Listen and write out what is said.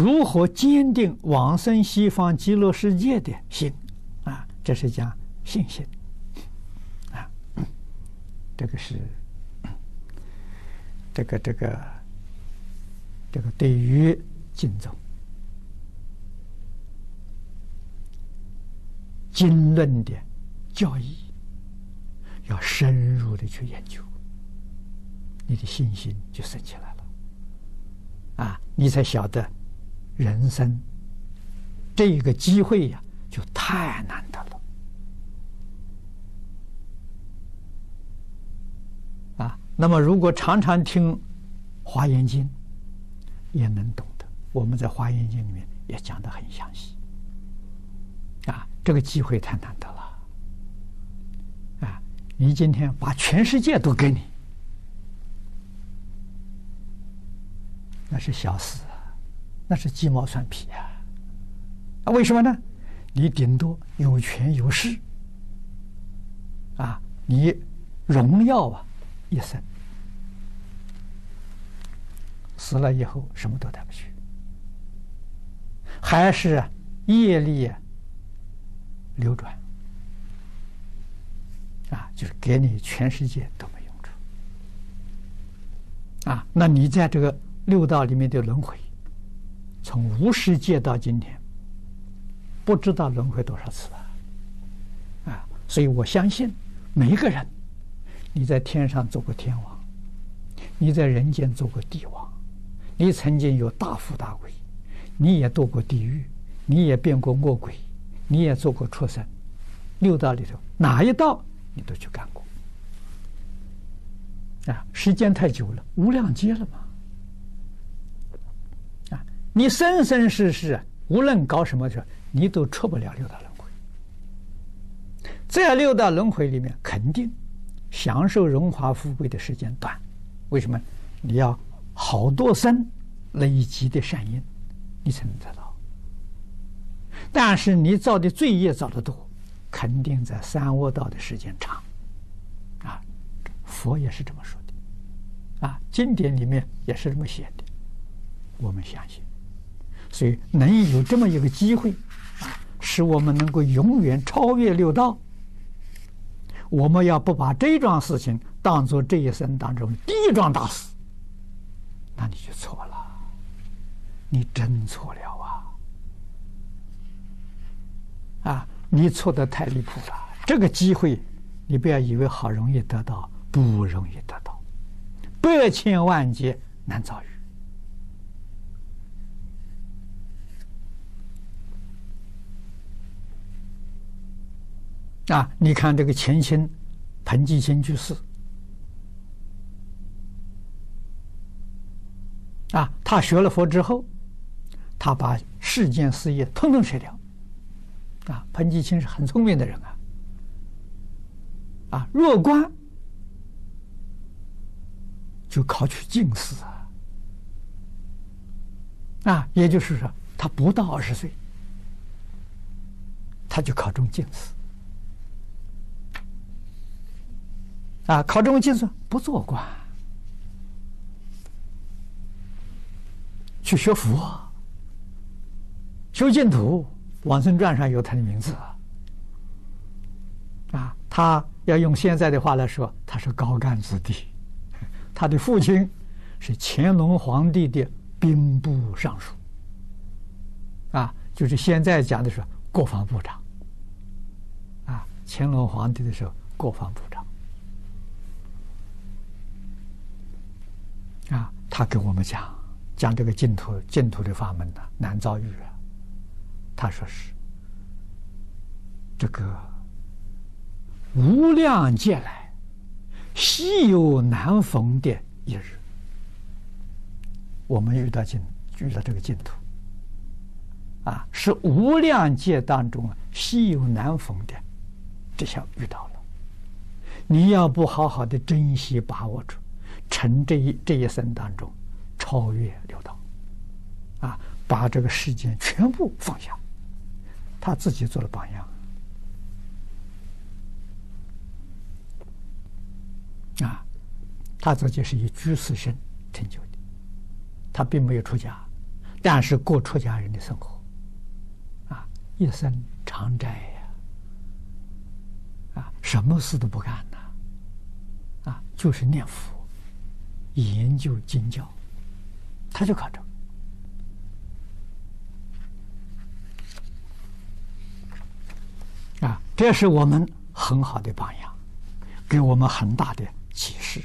如何坚定往生西方极乐世界的心？啊，这是讲信心。啊，这个是这个这个这个对于经宗经论的教义，要深入的去研究，你的信心就升起来了。啊，你才晓得。人生这个机会呀，就太难得了啊！那么，如果常常听《华严经》，也能懂得。我们在《华严经》里面也讲的很详细啊。这个机会太难得了啊！你今天把全世界都给你，那是小事。那是鸡毛蒜皮呀！啊，为什么呢？你顶多有权有势，啊，你荣耀啊一生，死了以后什么都带不去，还是业力流转，啊，就是给你全世界都没用处，啊，那你在这个六道里面的轮回。从无始劫到今天，不知道轮回多少次了，啊！所以我相信每一个人，你在天上做过天王，你在人间做过帝王，你曾经有大富大贵，你也堕过地狱，你也变过恶鬼，你也做过畜生，六道里头哪一道你都去干过，啊！时间太久了，无量劫了嘛。你生生世世，无论搞什么事，你都出不了六道轮回。在六道轮回里面，肯定享受荣华富贵的时间短。为什么？你要好多生累积的善因，你才能得到。但是你造的罪业造的多，肯定在三恶道的时间长。啊，佛也是这么说的，啊，经典里面也是这么写的，我们相信。所以能有这么一个机会，使我们能够永远超越六道，我们要不把这桩事情当做这一生当中第一桩大事，那你就错了，你真错了啊！啊，你错得太离谱了。这个机会，你不要以为好容易得到，不容易得到，百千万劫难遭遇。啊！你看这个前清彭季清居士，啊，他学了佛之后，他把世间事业统统舍掉。啊，彭季清是很聪明的人啊，啊，弱冠就考取进士啊，啊，也就是说，他不到二十岁，他就考中进士。啊，考中进士不做官，去学佛，修净土。往生传上有他的名字。啊，他要用现在的话来说，他是高干子弟。他的父亲是乾隆皇帝的兵部尚书。啊，就是现在讲的是国防部长。啊，乾隆皇帝的时候，国防部长。啊，他跟我们讲讲这个净土净土的法门呢，难遭遇啊。他说是这个无量劫来稀有难逢的一日，我们遇到净遇到这个净土啊，是无量劫当中稀有难逢的，这下遇到了，你要不好好的珍惜把握住。趁这一这一生当中，超越六道，啊，把这个世间全部放下，他自己做了榜样，啊，他自己是以居士身成就的，他并没有出家，但是过出家人的生活，啊，一生长斋呀，啊，什么事都不干呐，啊，就是念佛，研究经教，他就考这，啊，这是我们很好的榜样，给我们很大的启示。